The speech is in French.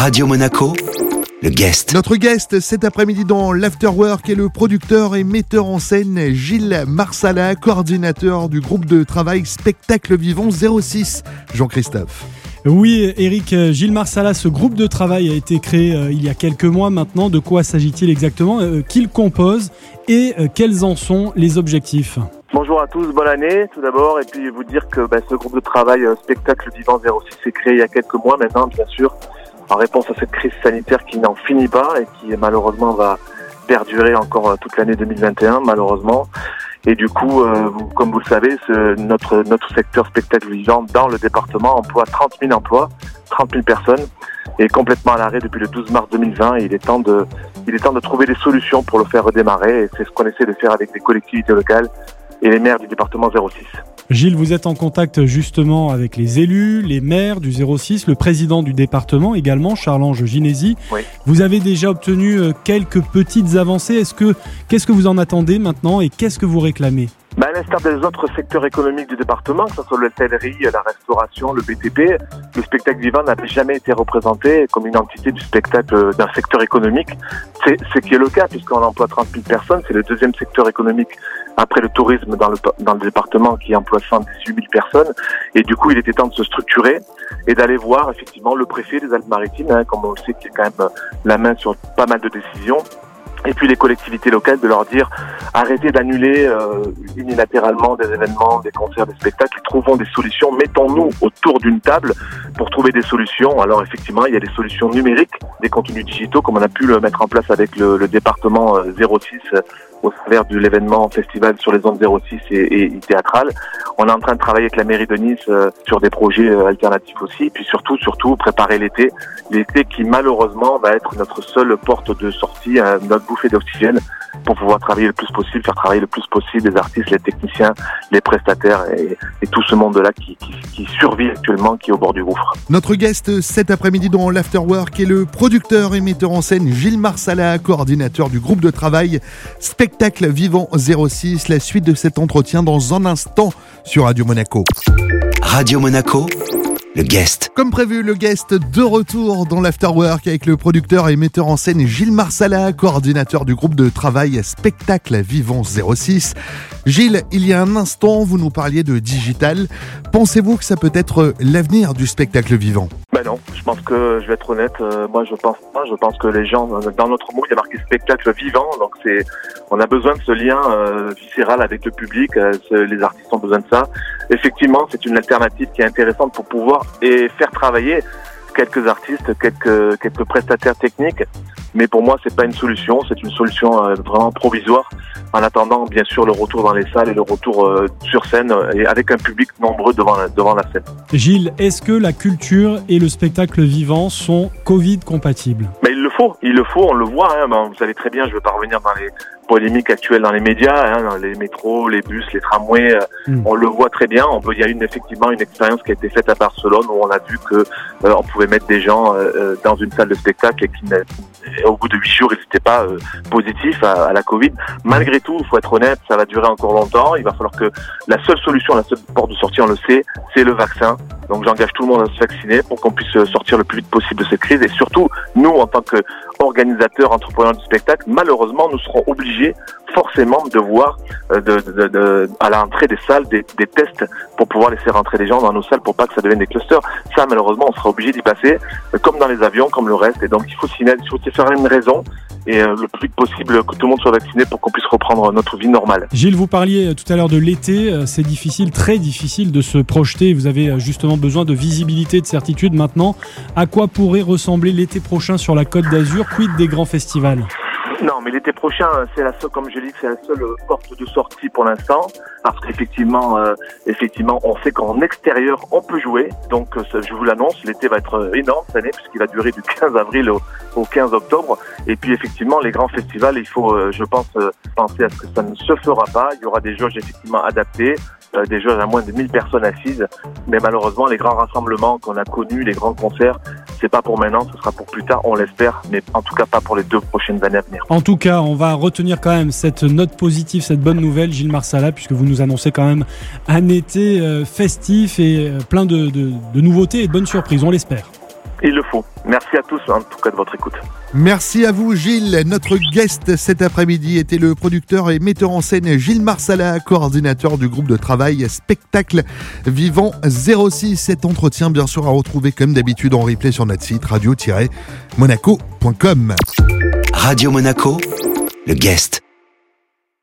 Radio Monaco, le guest. Notre guest cet après-midi dans l'Afterwork est le producteur et metteur en scène Gilles Marsala, coordinateur du groupe de travail Spectacle Vivant 06. Jean-Christophe. Oui, Eric, euh, Gilles Marsala, ce groupe de travail a été créé euh, il y a quelques mois maintenant. De quoi s'agit-il exactement euh, Qui le compose et euh, quels en sont les objectifs? Bonjour à tous, bonne année tout d'abord, et puis vous dire que bah, ce groupe de travail euh, Spectacle Vivant 06 s'est créé il y a quelques mois maintenant, bien sûr, en réponse à cette crise sanitaire qui n'en finit pas et qui malheureusement va perdurer encore euh, toute l'année 2021, malheureusement. Et du coup, euh, comme vous le savez, ce- notre, notre secteur spectacle vivant dans le département emploie 30 000 emplois, 30 000 personnes, et est complètement à l'arrêt depuis le 12 mars 2020. Et il est temps de, il est temps de trouver des solutions pour le faire redémarrer. Et c'est ce qu'on essaie de faire avec les collectivités locales et les maires du département 06. Gilles, vous êtes en contact justement avec les élus, les maires du 06, le président du département également, Charles-Ange Ginési. Oui. Vous avez déjà obtenu euh, quelques petites avancées. Est-ce que qu'est-ce que vous en attendez maintenant et qu'est-ce que vous réclamez? Bah, à l'instar des autres secteurs économiques du département, que ce soit l'hôtellerie, la restauration, le BTP, le spectacle vivant n'avait jamais été représenté comme une entité du spectacle euh, d'un secteur économique. C'est ce qui est le cas puisqu'on emploie 30 000 personnes. C'est le deuxième secteur économique après le tourisme dans le, dans le département qui emploie 118 000 personnes. Et du coup, il était temps de se structurer et d'aller voir effectivement le préfet des Alpes-Maritimes, hein, comme on le sait, qui a quand même euh, la main sur pas mal de décisions. Et puis les collectivités locales de leur dire arrêtez d'annuler euh, unilatéralement des événements, des concerts, des spectacles, trouvons des solutions, mettons-nous autour d'une table pour trouver des solutions. Alors effectivement, il y a des solutions numériques, des contenus digitaux, comme on a pu le mettre en place avec le, le département euh, 06 euh, au travers de l'événement festival sur les ondes 06 et, et théâtrales. On est en train de travailler avec la mairie de Nice euh, sur des projets euh, alternatifs aussi, puis surtout, surtout préparer l'été, l'été qui malheureusement va être notre seule porte de sortie, euh, notre bouffée d'oxygène pour pouvoir travailler le plus possible, faire travailler le plus possible les artistes, les techniciens, les prestataires et, et tout ce monde-là qui, qui, qui survit actuellement, qui est au bord du gouffre. Notre guest cet après-midi dans l'Afterwork est le producteur et metteur en scène Gilles Marsala, coordinateur du groupe de travail Spectacle Vivant 06. La suite de cet entretien dans un instant sur Radio Monaco. Radio Monaco, le guest. Comme prévu, le guest de retour dans l'Afterwork avec le producteur et metteur en scène Gilles Marsala, coordinateur du groupe de travail Spectacle Vivant 06. Gilles, il y a un instant, vous nous parliez de digital. Pensez-vous que ça peut être l'avenir du spectacle vivant? Ben non, je pense que je vais être honnête, euh, moi je pense pas, je pense que les gens dans notre mot il y a marqué spectacle vivant, donc c'est on a besoin de ce lien euh, viscéral avec le public, euh, les artistes ont besoin de ça. Effectivement, c'est une alternative qui est intéressante pour pouvoir et faire travailler quelques artistes, quelques quelques prestataires techniques, mais pour moi c'est pas une solution, c'est une solution euh, vraiment provisoire. En attendant bien sûr le retour dans les salles et le retour euh, sur scène euh, et avec un public nombreux devant la, devant la scène. Gilles, est-ce que la culture et le spectacle vivant sont Covid compatibles? Faut, il le faut, on le voit. Hein, ben, vous savez très bien, je ne veux pas revenir dans les polémiques actuelles dans les médias, hein, dans les métros, les bus, les tramways. euh, Mm. On le voit très bien. On peut, il y a une effectivement une expérience qui a été faite à Barcelone où on a vu que euh, on pouvait mettre des gens euh, dans une salle de spectacle et qui, au bout de huit jours, ils n'étaient pas euh, positifs à, à la Covid. Malgré tout, il faut être honnête, ça va durer encore longtemps. Il va falloir que la seule solution, la seule porte de sortie, on le sait, c'est le vaccin. Donc j'engage tout le monde à se vacciner pour qu'on puisse sortir le plus vite possible de cette crise. Et surtout, nous, en tant qu'organisateurs, entrepreneurs du spectacle, malheureusement, nous serons obligés forcément de voir euh, de, de- de- à l'entrée des salles des, tests pour pouvoir laisser rentrer des gens dans nos salles pour pas que ça devienne des clusters. Ça, malheureusement, on sera obligé d'y passer, euh, comme dans les avions, comme le reste. Et donc, il faut faut s'y faire une raison et euh, le plus vite possible que tout le monde soit vacciné pour qu'on puisse reprendre notre vie normale. Gilles, vous parliez tout à l'heure de l'été. C'est difficile, très difficile de se projeter. Vous avez justement besoin de visibilité, de certitude maintenant. À quoi pourrait ressembler l'été prochain sur la Côte d'Azur? Quid des grands festivals? Non, mais l'été prochain, c'est la seule, comme je dis, c'est la seule porte de sortie pour l'instant, parce qu'effectivement, euh, effectivement, on sait qu'en extérieur, on peut jouer. Donc, euh, je vous l'annonce, l'été va être euh, énorme cette année, puisqu'il va durer du 15 avril au, au 15 octobre. Et puis, effectivement, les grands festivals, il faut, je pense, penser à ce que ça ne se fera pas. Il y aura des jauges effectivement adaptées, des jauges à moins de 1000 personnes assises. Mais malheureusement, les grands rassemblements qu'on a connus, les grands concerts, c'est pas pour maintenant, ce sera pour plus tard, on l'espère, mais en tout cas pas pour les deux prochaines années à venir. En tout cas, on va retenir quand même cette note positive, cette bonne nouvelle, Gilles Marsala, puisque vous nous annoncez quand même un été euh, festif et euh, plein de, de- de nouveautés et de bonnes surprises, on l'espère. Il le faut. Merci à tous en tout cas de votre écoute. Merci à vous Gilles. Notre guest cet après-midi était le producteur et metteur en scène Gilles Marsala, coordinateur du groupe de travail Spectacle Vivant 06. Cet entretien bien sûr à retrouver comme d'habitude en replay sur notre site radio-monaco.com. Radio Monaco, le guest.